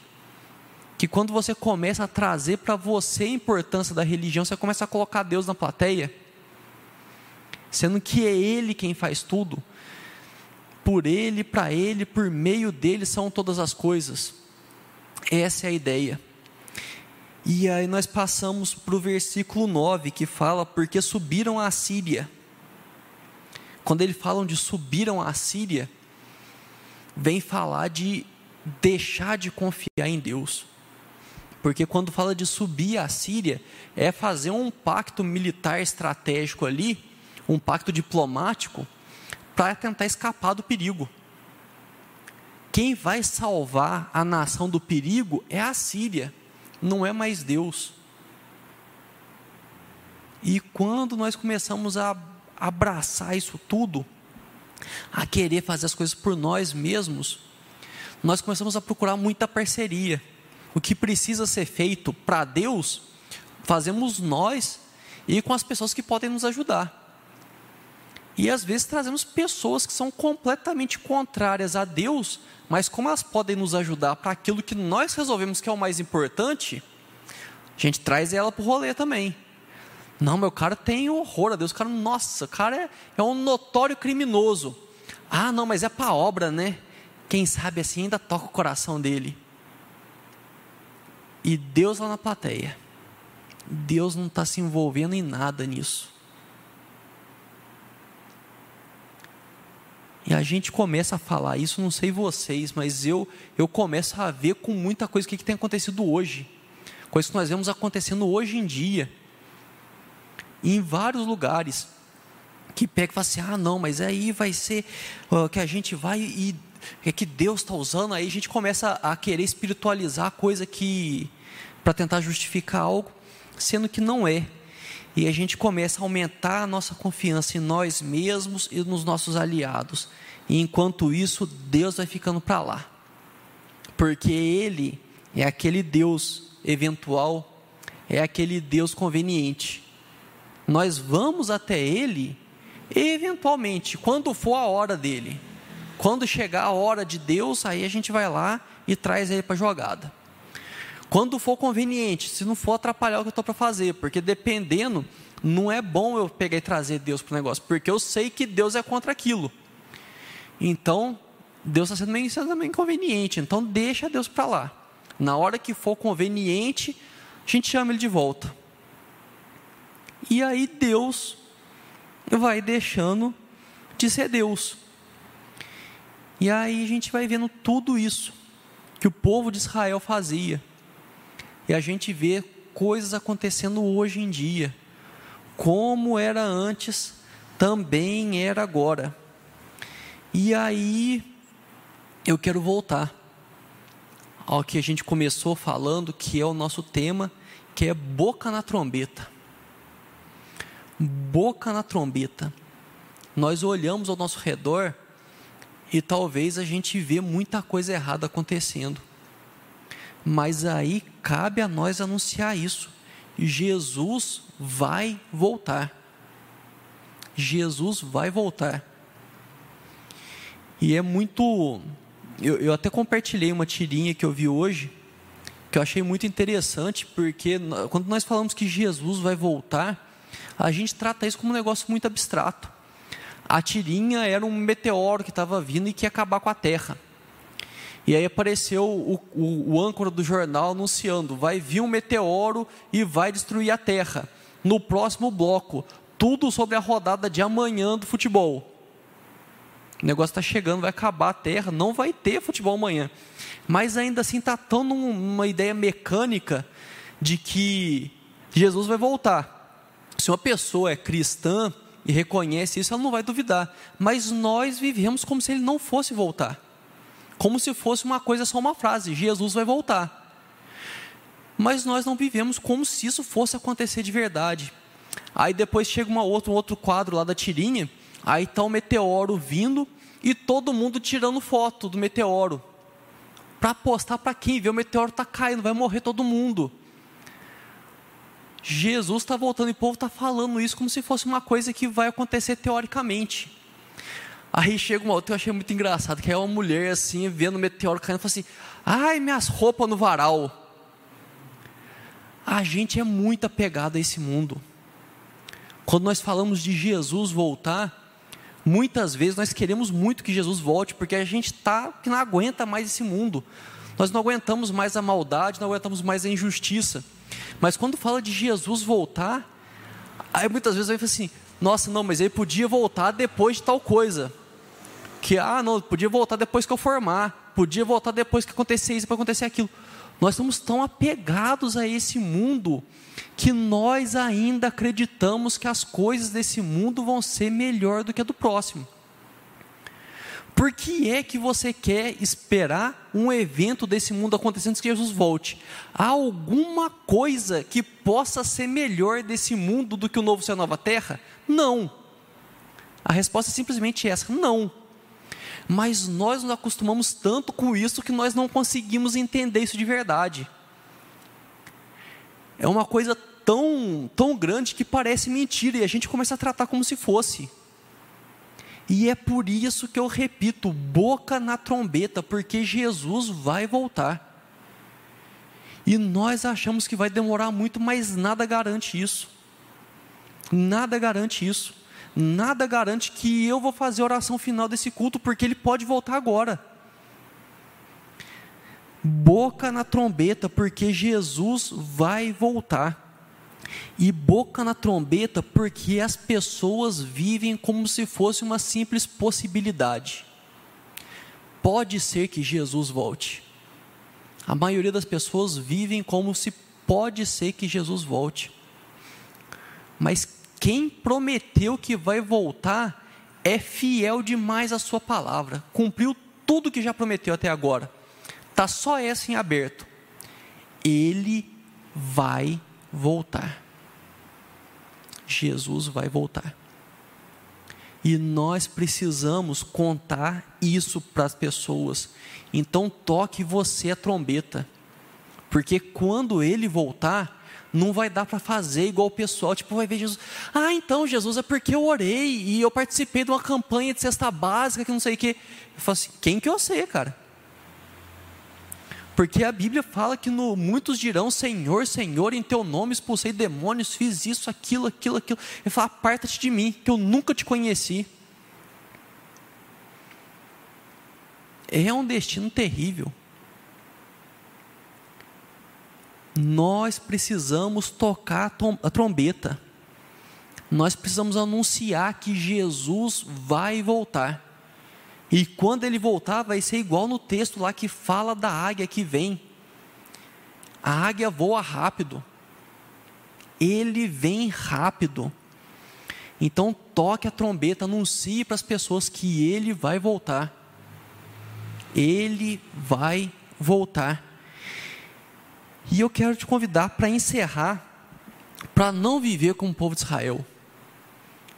Que quando você começa a trazer para você a importância da religião, você começa a colocar Deus na plateia, sendo que é Ele quem faz tudo. Por Ele, para Ele, por meio dele são todas as coisas. Essa é a ideia. E aí nós passamos para o versículo 9, que fala: Porque subiram a Síria quando eles falam de subiram à Síria, vem falar de deixar de confiar em Deus. Porque quando fala de subir à Síria, é fazer um pacto militar estratégico ali, um pacto diplomático, para tentar escapar do perigo. Quem vai salvar a nação do perigo é a Síria, não é mais Deus. E quando nós começamos a abraçar isso tudo, a querer fazer as coisas por nós mesmos, nós começamos a procurar muita parceria. O que precisa ser feito para Deus, fazemos nós e com as pessoas que podem nos ajudar. E às vezes trazemos pessoas que são completamente contrárias a Deus, mas como elas podem nos ajudar para aquilo que nós resolvemos que é o mais importante, a gente traz ela para o rolê também. Não, meu cara tem horror a Deus. O cara, nossa, o cara é, é um notório criminoso. Ah, não, mas é para obra, né? Quem sabe assim ainda toca o coração dele. E Deus lá na plateia. Deus não está se envolvendo em nada nisso. E a gente começa a falar isso, não sei vocês, mas eu eu começo a ver com muita coisa o que, que tem acontecido hoje. Coisas que nós vemos acontecendo hoje em dia em vários lugares que pega e fala assim: ah, não, mas aí vai ser uh, que a gente vai e é que Deus está usando, aí a gente começa a querer espiritualizar coisa que para tentar justificar algo, sendo que não é. E a gente começa a aumentar a nossa confiança em nós mesmos e nos nossos aliados. E enquanto isso, Deus vai ficando para lá. Porque Ele é aquele Deus eventual, é aquele Deus conveniente nós vamos até Ele, eventualmente, quando for a hora dele. Quando chegar a hora de Deus, aí a gente vai lá e traz ele para a jogada. Quando for conveniente, se não for atrapalhar o que eu estou para fazer, porque dependendo, não é bom eu pegar e trazer Deus para o negócio, porque eu sei que Deus é contra aquilo. Então, Deus está sendo meio, sendo meio inconveniente, então deixa Deus para lá. Na hora que for conveniente, a gente chama ele de volta. E aí Deus vai deixando de ser Deus. E aí a gente vai vendo tudo isso que o povo de Israel fazia. E a gente vê coisas acontecendo hoje em dia. Como era antes, também era agora. E aí eu quero voltar ao que a gente começou falando, que é o nosso tema, que é boca na trombeta boca na trombeta. Nós olhamos ao nosso redor e talvez a gente vê muita coisa errada acontecendo. Mas aí cabe a nós anunciar isso. Jesus vai voltar. Jesus vai voltar. E é muito. Eu, eu até compartilhei uma tirinha que eu vi hoje, que eu achei muito interessante, porque quando nós falamos que Jesus vai voltar, a gente trata isso como um negócio muito abstrato. A tirinha era um meteoro que estava vindo e que ia acabar com a Terra. E aí apareceu o, o, o, âncora do jornal anunciando: vai vir um meteoro e vai destruir a Terra. No próximo bloco, tudo sobre a rodada de amanhã do futebol. O negócio está chegando, vai acabar a Terra, não vai ter futebol amanhã. Mas ainda assim está tão numa ideia mecânica de que Jesus vai voltar. Se uma pessoa é cristã e reconhece isso, ela não vai duvidar. Mas nós vivemos como se ele não fosse voltar. Como se fosse uma coisa só uma frase: Jesus vai voltar. Mas nós não vivemos como se isso fosse acontecer de verdade. Aí depois chega uma outra, um outro quadro lá da tirinha, aí está o meteoro vindo e todo mundo tirando foto do meteoro. Para postar para quem vê o meteoro está caindo, vai morrer todo mundo. Jesus está voltando e o povo está falando isso como se fosse uma coisa que vai acontecer teoricamente. Aí chega uma outra, eu achei muito engraçado, que é uma mulher assim, vendo o meteoro caindo, e fala assim: ai, minhas roupas no varal. A gente é muito apegado a esse mundo. Quando nós falamos de Jesus voltar, muitas vezes nós queremos muito que Jesus volte, porque a gente tá que não aguenta mais esse mundo. Nós não aguentamos mais a maldade, não aguentamos mais a injustiça. Mas quando fala de Jesus voltar, aí muitas vezes eu falo assim: nossa, não, mas ele podia voltar depois de tal coisa. Que, ah, não, podia voltar depois que eu formar, podia voltar depois que acontecer isso, para acontecer aquilo. Nós estamos tão apegados a esse mundo que nós ainda acreditamos que as coisas desse mundo vão ser melhor do que a do próximo. Por que é que você quer esperar um evento desse mundo acontecendo antes que Jesus volte? Há alguma coisa que possa ser melhor desse mundo do que o novo céu e a nova terra? Não. A resposta é simplesmente essa: não. Mas nós nos acostumamos tanto com isso que nós não conseguimos entender isso de verdade. É uma coisa tão, tão grande que parece mentira e a gente começa a tratar como se fosse. E é por isso que eu repito, boca na trombeta, porque Jesus vai voltar. E nós achamos que vai demorar muito, mas nada garante isso. Nada garante isso. Nada garante que eu vou fazer a oração final desse culto, porque ele pode voltar agora. Boca na trombeta, porque Jesus vai voltar. E boca na trombeta, porque as pessoas vivem como se fosse uma simples possibilidade. Pode ser que Jesus volte. A maioria das pessoas vivem como se pode ser que Jesus volte. Mas quem prometeu que vai voltar é fiel demais à sua palavra, cumpriu tudo que já prometeu até agora. Tá só essa em aberto. Ele vai voltar. Jesus vai voltar. E nós precisamos contar isso para as pessoas. Então toque você a trombeta. Porque quando ele voltar, não vai dar para fazer igual o pessoal, tipo, vai ver Jesus. Ah, então, Jesus, é porque eu orei e eu participei de uma campanha de cesta básica que não sei o quê. Eu falo assim, quem que eu sei, cara? Porque a Bíblia fala que no, muitos dirão, Senhor, Senhor, em teu nome expulsei demônios, fiz isso, aquilo, aquilo, aquilo. Ele fala, aparta-te de mim, que eu nunca te conheci. É um destino terrível. nós precisamos tocar a trombeta. Nós precisamos anunciar que Jesus vai voltar. E quando ele voltar, vai ser igual no texto lá que fala da águia que vem. A águia voa rápido. Ele vem rápido. Então toque a trombeta, anuncie para as pessoas que ele vai voltar. Ele vai voltar. E eu quero te convidar para encerrar, para não viver como o povo de Israel.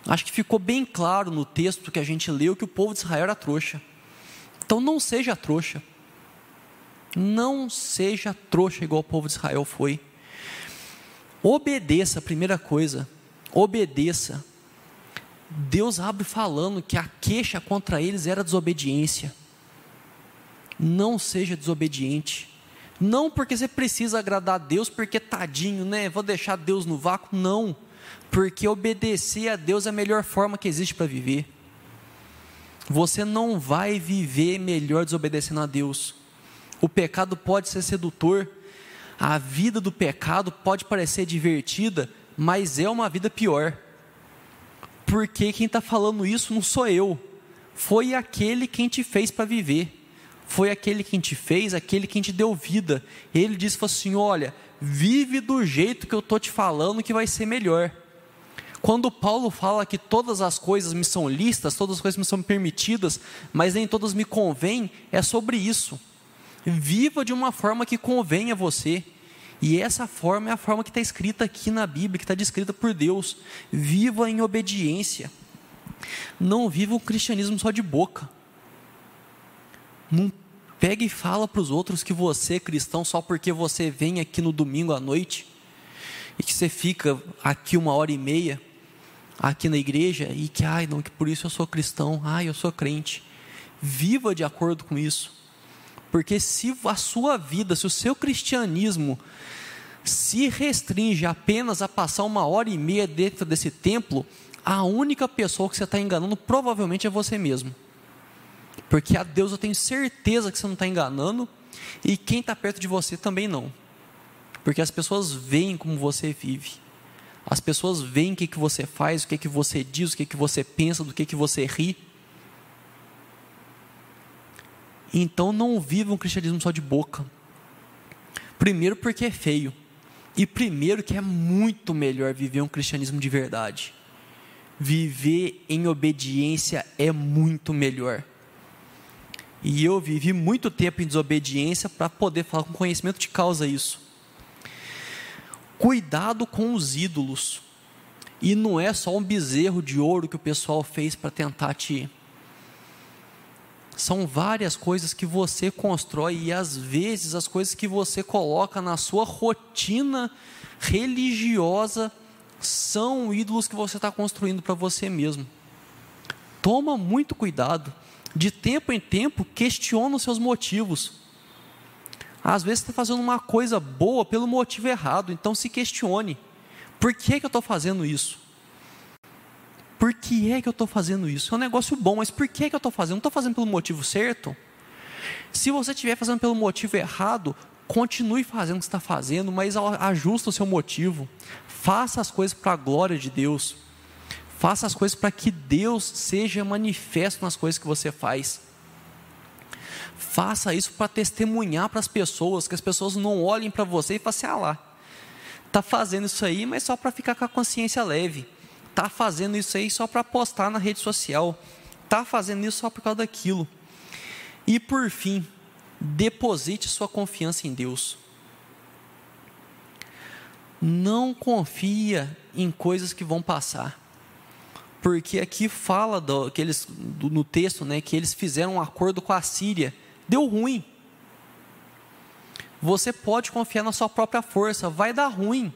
Acho que ficou bem claro no texto que a gente leu que o povo de Israel era trouxa. Então não seja trouxa. Não seja trouxa igual o povo de Israel foi. Obedeça, primeira coisa. Obedeça. Deus abre falando que a queixa contra eles era desobediência. Não seja desobediente. Não porque você precisa agradar a Deus, porque tadinho, né? Vou deixar Deus no vácuo. Não. Porque obedecer a Deus é a melhor forma que existe para viver. Você não vai viver melhor desobedecendo a Deus. O pecado pode ser sedutor, a vida do pecado pode parecer divertida, mas é uma vida pior. Porque quem está falando isso não sou eu, foi aquele quem te fez para viver, foi aquele quem te fez, aquele quem te deu vida. Ele disse assim: Olha, vive do jeito que eu estou te falando que vai ser melhor. Quando Paulo fala que todas as coisas me são listas, todas as coisas me são permitidas, mas nem todas me convêm, é sobre isso. Viva de uma forma que convenha a você. E essa forma é a forma que está escrita aqui na Bíblia, que está descrita por Deus. Viva em obediência. Não viva um cristianismo só de boca. Não pegue e fala para os outros que você é cristão só porque você vem aqui no domingo à noite e que você fica aqui uma hora e meia aqui na igreja e que ai não que por isso eu sou cristão, ai eu sou crente. Viva de acordo com isso. Porque se a sua vida, se o seu cristianismo se restringe apenas a passar uma hora e meia dentro desse templo, a única pessoa que você está enganando provavelmente é você mesmo. Porque a Deus eu tenho certeza que você não está enganando, e quem está perto de você também não. Porque as pessoas veem como você vive. As pessoas veem o que, que você faz, o que, que você diz, o que, que você pensa, do que, que você ri. Então não viva um cristianismo só de boca. Primeiro porque é feio. E primeiro que é muito melhor viver um cristianismo de verdade. Viver em obediência é muito melhor. E eu vivi muito tempo em desobediência para poder falar com conhecimento de causa isso. Cuidado com os ídolos. E não é só um bezerro de ouro que o pessoal fez para tentar te são várias coisas que você constrói e às vezes as coisas que você coloca na sua rotina religiosa são ídolos que você está construindo para você mesmo. Toma muito cuidado. De tempo em tempo, questiona os seus motivos. Às vezes você está fazendo uma coisa boa pelo motivo errado, então se questione. Por que, que eu estou fazendo isso? Por que é que eu estou fazendo isso? É um negócio bom, mas por que que eu estou fazendo? Não estou fazendo pelo motivo certo? Se você estiver fazendo pelo motivo errado, continue fazendo o que está fazendo, mas ajusta o seu motivo. Faça as coisas para a glória de Deus. Faça as coisas para que Deus seja manifesto nas coisas que você faz. Faça isso para testemunhar para as pessoas, que as pessoas não olhem para você e falem assim: ah lá, está fazendo isso aí, mas só para ficar com a consciência leve está fazendo isso aí só para postar na rede social, está fazendo isso só por causa daquilo. E por fim, deposite sua confiança em Deus. Não confia em coisas que vão passar. Porque aqui fala do, que eles, do, no texto né, que eles fizeram um acordo com a Síria. Deu ruim. Você pode confiar na sua própria força, vai dar ruim.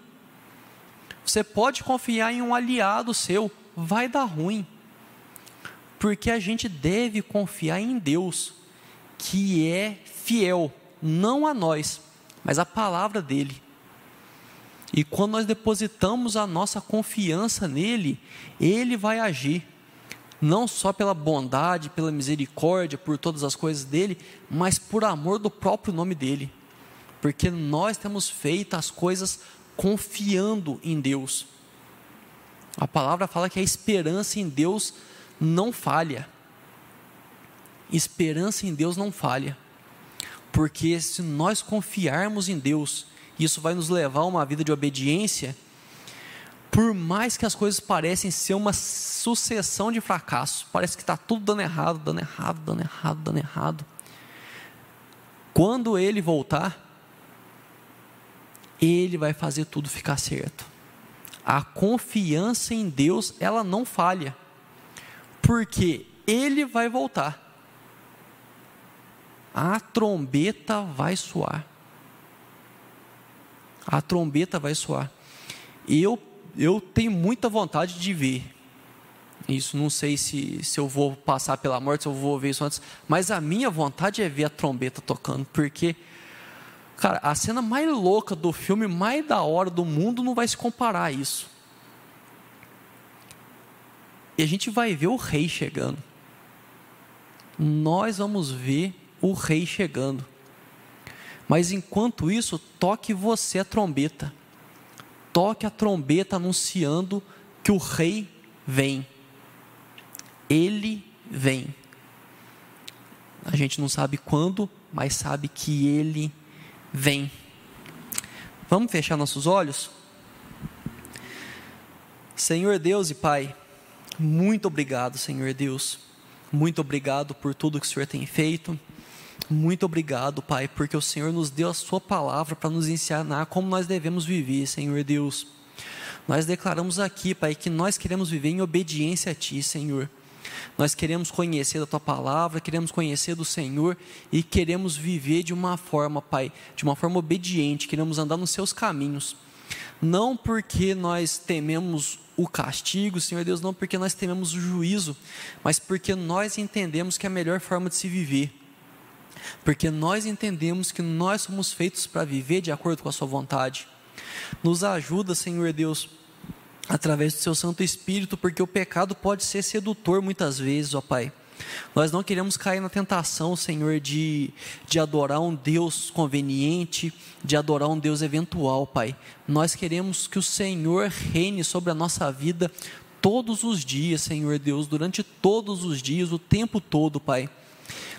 Você pode confiar em um aliado seu, vai dar ruim. Porque a gente deve confiar em Deus, que é fiel, não a nós, mas a palavra dele. E quando nós depositamos a nossa confiança nele, ele vai agir, não só pela bondade, pela misericórdia, por todas as coisas dele, mas por amor do próprio nome dele. Porque nós temos feito as coisas confiando em Deus. A palavra fala que a esperança em Deus não falha. Esperança em Deus não falha. Porque se nós confiarmos em Deus, isso vai nos levar a uma vida de obediência, por mais que as coisas parecem ser uma sucessão de fracassos, parece que está tudo dando errado, dando errado, dando errado, dando errado. Quando ele voltar, ele vai fazer tudo ficar certo. A confiança em Deus, ela não falha, porque Ele vai voltar. a trombeta vai soar. A trombeta vai soar. Eu, eu tenho muita vontade de ver. Isso não sei se, se eu vou passar pela morte, se eu vou ver isso antes. Mas a minha vontade é ver a trombeta tocando, porque, cara, a cena mais louca do filme, mais da hora do mundo, não vai se comparar a isso. E a gente vai ver o rei chegando. Nós vamos ver o rei chegando. Mas enquanto isso, toque você a trombeta. Toque a trombeta anunciando que o rei vem. Ele vem. A gente não sabe quando, mas sabe que ele vem. Vamos fechar nossos olhos? Senhor Deus e Pai, muito obrigado, Senhor Deus. Muito obrigado por tudo que o Senhor tem feito. Muito obrigado, Pai, porque o Senhor nos deu a Sua palavra para nos ensinar como nós devemos viver, Senhor Deus. Nós declaramos aqui, Pai, que nós queremos viver em obediência a Ti, Senhor. Nós queremos conhecer da Tua palavra, queremos conhecer do Senhor e queremos viver de uma forma, Pai, de uma forma obediente, queremos andar nos Seus caminhos. Não porque nós tememos o castigo, Senhor Deus, não porque nós tememos o juízo, mas porque nós entendemos que é a melhor forma de se viver. Porque nós entendemos que nós somos feitos para viver de acordo com a Sua vontade. Nos ajuda, Senhor Deus, através do Seu Santo Espírito, porque o pecado pode ser sedutor muitas vezes, ó Pai. Nós não queremos cair na tentação, Senhor, de, de adorar um Deus conveniente, de adorar um Deus eventual, Pai. Nós queremos que o Senhor reine sobre a nossa vida todos os dias, Senhor Deus, durante todos os dias, o tempo todo, Pai.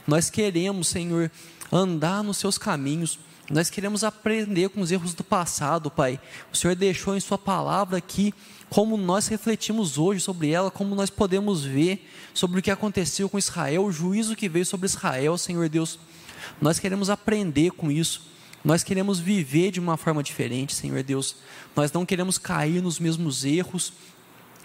Nós queremos, Senhor, andar nos seus caminhos. Nós queremos aprender com os erros do passado, Pai. O Senhor deixou em Sua palavra aqui como nós refletimos hoje sobre ela, como nós podemos ver sobre o que aconteceu com Israel, o juízo que veio sobre Israel, Senhor Deus. Nós queremos aprender com isso. Nós queremos viver de uma forma diferente, Senhor Deus. Nós não queremos cair nos mesmos erros.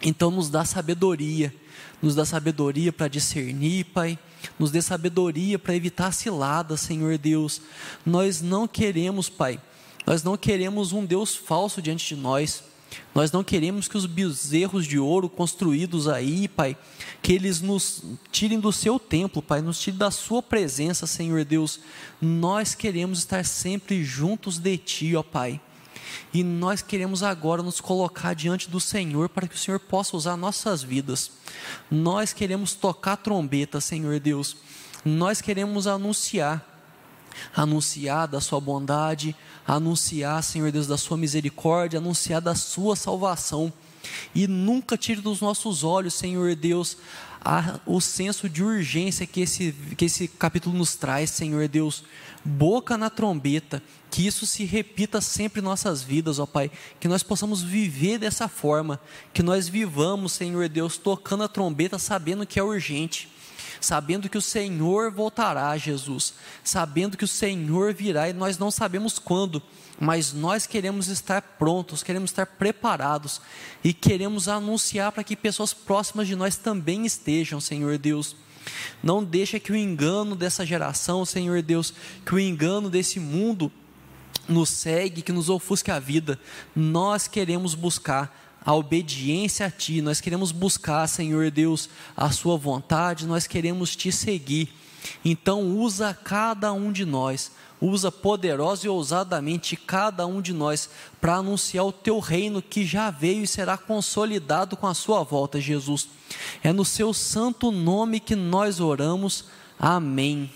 Então, nos dá sabedoria. Nos dá sabedoria para discernir, Pai. Nos dê sabedoria para evitar ciladas, Senhor Deus. Nós não queremos, Pai. Nós não queremos um Deus falso diante de nós. Nós não queremos que os bezerros de ouro construídos aí, Pai, que eles nos tirem do seu templo, Pai, nos tirem da sua presença, Senhor Deus. Nós queremos estar sempre juntos de Ti, ó Pai. E nós queremos agora nos colocar diante do Senhor para que o Senhor possa usar nossas vidas. Nós queremos tocar trombeta, Senhor Deus. Nós queremos anunciar anunciar da sua bondade, anunciar, Senhor Deus, da sua misericórdia, anunciar da sua salvação. E nunca tire dos nossos olhos, Senhor Deus, a, o senso de urgência que esse, que esse capítulo nos traz, Senhor Deus. Boca na trombeta, que isso se repita sempre em nossas vidas, ó Pai. Que nós possamos viver dessa forma, que nós vivamos, Senhor Deus, tocando a trombeta, sabendo que é urgente sabendo que o Senhor voltará, Jesus, sabendo que o Senhor virá e nós não sabemos quando, mas nós queremos estar prontos, queremos estar preparados e queremos anunciar para que pessoas próximas de nós também estejam, Senhor Deus. Não deixa que o engano dessa geração, Senhor Deus, que o engano desse mundo nos segue, que nos ofusque a vida. Nós queremos buscar a obediência a Ti, nós queremos buscar, Senhor Deus, a Sua vontade, nós queremos Te seguir. Então, usa cada um de nós, usa poderosa e ousadamente cada um de nós para anunciar o Teu reino que já veio e será consolidado com a Sua volta, Jesus. É no Seu santo nome que nós oramos. Amém.